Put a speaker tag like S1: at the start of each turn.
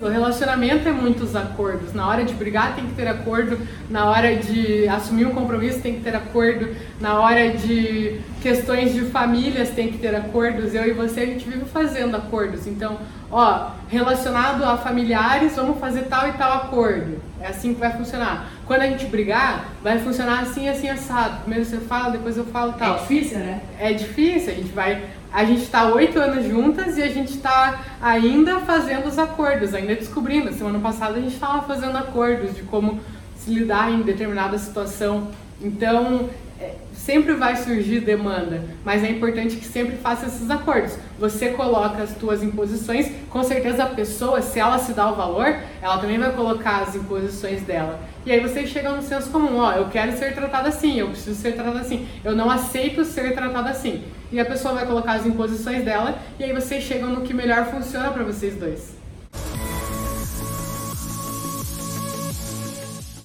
S1: O relacionamento é muitos acordos. Na hora de brigar tem que ter acordo, na hora de assumir um compromisso tem que ter acordo, na hora de questões de famílias tem que ter acordos. Eu e você a gente vive fazendo acordos. Então, ó, relacionado a familiares, vamos fazer tal e tal acordo. É assim que vai funcionar. Quando a gente brigar, vai funcionar assim, assim, assado. Primeiro você fala, depois eu falo tal.
S2: É difícil, né?
S1: É difícil, a gente vai a gente está oito anos juntas e a gente está ainda fazendo os acordos, ainda descobrindo. Semana passada a gente estava fazendo acordos de como se lidar em determinada situação. Então, é, sempre vai surgir demanda, mas é importante que sempre faça esses acordos. Você coloca as tuas imposições, com certeza a pessoa, se ela se dá o valor, ela também vai colocar as imposições dela. E aí vocês chegam no senso comum, ó, eu quero ser tratada assim, eu preciso ser tratada assim, eu não aceito ser tratada assim. E a pessoa vai colocar as imposições dela e aí vocês chegam no que melhor funciona para vocês dois.